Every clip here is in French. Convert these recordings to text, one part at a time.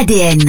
ADN.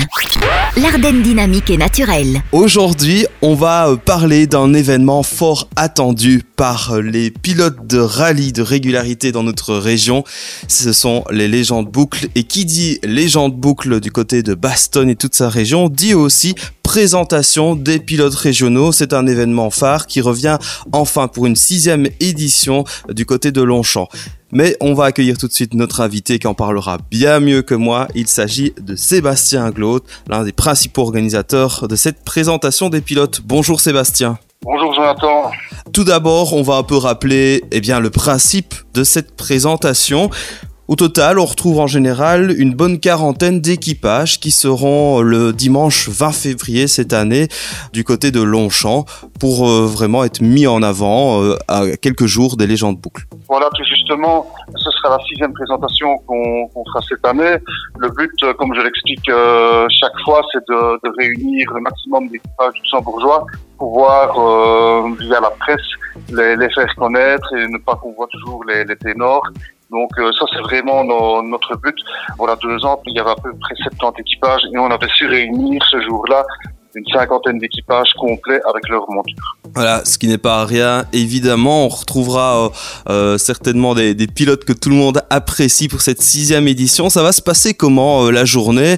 L'Ardenne dynamique et naturelle. Aujourd'hui, on va parler d'un événement fort attendu par les pilotes de rallye de régularité dans notre région. Ce sont les légendes boucles. Et qui dit légende boucle du côté de Bastogne et toute sa région, dit aussi présentation des pilotes régionaux. C'est un événement phare qui revient enfin pour une sixième édition du côté de Longchamp. Mais on va accueillir tout de suite notre invité qui en parlera bien mieux que moi. Il s'agit de Sébastien Glaude, l'un des principaux organisateurs de cette présentation des pilotes. Bonjour Sébastien. Bonjour Jonathan. Tout d'abord, on va un peu rappeler eh bien, le principe de cette présentation. Au total, on retrouve en général une bonne quarantaine d'équipages qui seront le dimanche 20 février cette année du côté de Longchamp pour euh, vraiment être mis en avant euh, à quelques jours des légendes boucles. Voilà, tout justement, ce sera la sixième présentation qu'on fera cette année. Le but, euh, comme je l'explique chaque fois, c'est de, réunir le maximum d'équipages luxembourgeois pour voir via la presse les, les, faire connaître et ne pas qu'on voit toujours les, les ténors donc euh, ça, c'est vraiment notre but. Voilà, deux ans, il y avait à peu près 70 équipages et on avait su réunir ce jour-là une cinquantaine d'équipages complets avec leur monture. Voilà, ce qui n'est pas rien. Évidemment, on retrouvera euh, euh, certainement des, des, pilotes que tout le monde apprécie pour cette sixième édition. Ça va se passer comment la journée?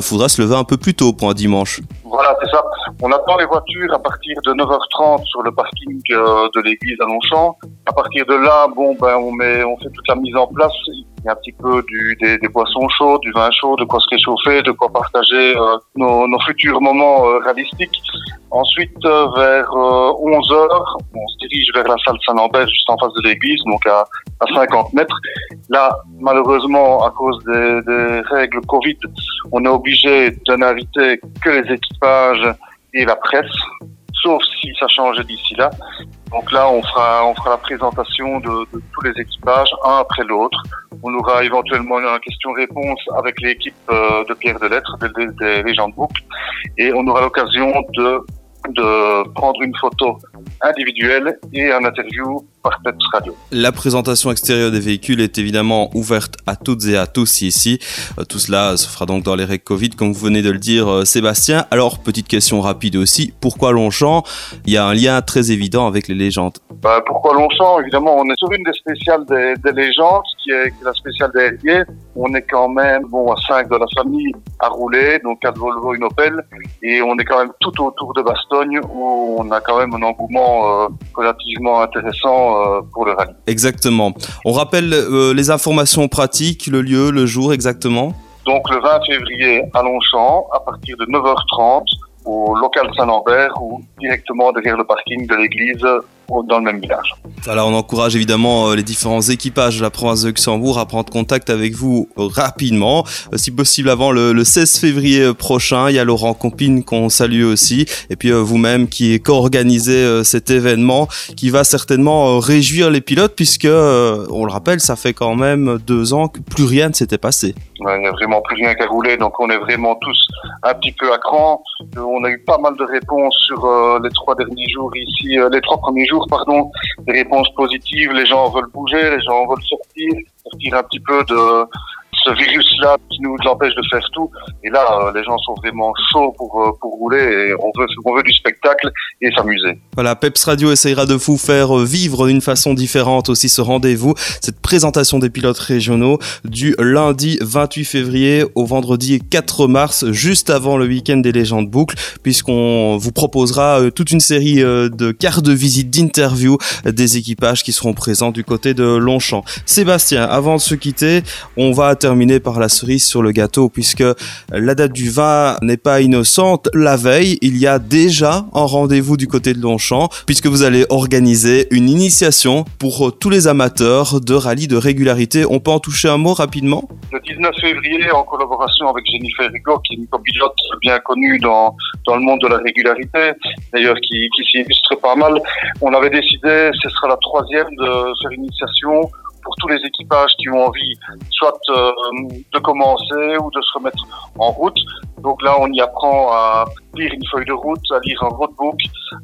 Faudra se lever un peu plus tôt pour un dimanche. Voilà, c'est ça. On attend les voitures à partir de 9h30 sur le parking euh, de l'église à Longchamp. À partir de là, bon, ben, on met, on fait toute la mise en place. Il y a un petit peu du, des, des boissons chaudes, du vin chaud, de quoi se réchauffer, de quoi partager euh, nos, nos, futurs moments euh, réalistiques. Ensuite, vers 11h, on se dirige vers la salle Saint-Lambert, juste en face de l'église, donc à, à 50 mètres. Là, malheureusement, à cause des, des règles Covid, on est obligé de n'inviter que les équipages et la presse, sauf si ça change d'ici là. Donc là, on fera, on fera la présentation de, de tous les équipages, un après l'autre. On aura éventuellement une question-réponse avec l'équipe euh, de Pierre de Lettres, des, des, des de boucle, et on aura l'occasion de de prendre une photo individuelle et un interview par Peps Radio. La présentation extérieure des véhicules est évidemment ouverte à toutes et à tous ici. Euh, tout cela se fera donc dans les règles Covid, comme vous venez de le dire, euh, Sébastien. Alors, petite question rapide aussi, pourquoi Longchamp? Il y a un lien très évident avec les légendes. Bah, pourquoi Longchamp? Évidemment, on est sur une des spéciales des, des légendes, qui est, qui est, la spéciale des Herriers. On est quand même bon à 5 de la famille à rouler, donc 4 Volvo, une Opel, et on est quand même tout autour de Bastogne, où on a quand même un engouement euh, relativement intéressant euh, pour le rallye. Exactement. On rappelle euh, les informations pratiques, le lieu, le jour exactement Donc le 20 février à Longchamp, à partir de 9h30, au local Saint-Lambert ou directement derrière le parking de l'église dans le même village. Alors on encourage évidemment euh, les différents équipages de la province de Luxembourg à prendre contact avec vous rapidement, euh, si possible avant le, le 16 février prochain. Il y a Laurent Compine qu'on salue aussi, et puis euh, vous-même qui co-organisez cet événement qui va certainement réjouir les pilotes puisque, on le rappelle, ça fait quand même deux ans que plus rien ne s'était passé. Il n'y a vraiment plus rien qu'à rouler, donc on est vraiment tous un petit peu à cran. On a eu pas mal de réponses sur les trois derniers jours ici, les trois premiers jours pardon, des réponses positives. Les gens veulent bouger, les gens veulent sortir, sortir un petit peu de ce virus-là qui nous empêche de faire tout. Et là, euh, les gens sont vraiment chauds pour, euh, pour rouler et on veut, on veut du spectacle et s'amuser. Voilà, Peps Radio essayera de vous faire euh, vivre d'une façon différente aussi ce rendez-vous, cette présentation des pilotes régionaux du lundi 28 février au vendredi 4 mars, juste avant le week-end des légendes boucles, puisqu'on vous proposera toute une série de cartes de visite, d'interviews des équipages qui seront présents du côté de Longchamp. Sébastien, avant de se quitter, on va terminer par la cerise sur le gâteau puisque la date du vin n'est pas innocente. La veille, il y a déjà un rendez-vous du côté de Longchamp puisque vous allez organiser une initiation pour tous les amateurs de rallye de régularité. On peut en toucher un mot rapidement? Le 19 février, en collaboration avec Jennifer Rigaud, qui est une copilote bien connue dans, dans le monde de la régularité, d'ailleurs qui, qui s'y illustre pas mal, on avait décidé, ce sera la troisième, de faire une initiation pour tous les équipages qui ont envie soit euh, de commencer ou de se remettre en route. Donc là, on y apprend à lire une feuille de route, à lire un roadbook,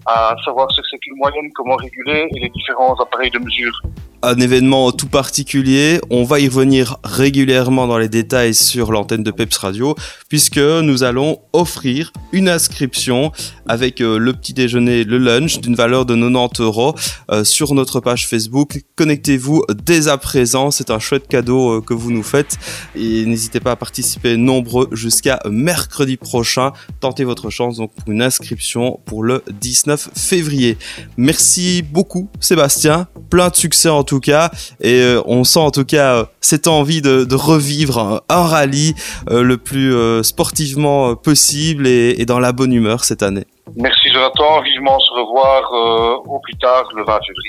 à savoir ce que c'est qu'une moyenne, comment réguler et les différents appareils de mesure un événement tout particulier. On va y revenir régulièrement dans les détails sur l'antenne de Peps Radio, puisque nous allons offrir une inscription avec euh, le petit déjeuner, le lunch d'une valeur de 90 euros euh, sur notre page Facebook. Connectez-vous dès à présent, c'est un chouette cadeau euh, que vous nous faites et n'hésitez pas à participer nombreux jusqu'à mercredi prochain. Tentez votre chance donc pour une inscription pour le 19 février. Merci beaucoup Sébastien, plein de succès en tout cas et euh, on sent en tout cas euh, cette envie de, de revivre un, rallye euh, le plus sportivement possible et, et, dans la bonne humeur cette année. Merci Jonathan, vivement se revoir au plus tard le 20 février.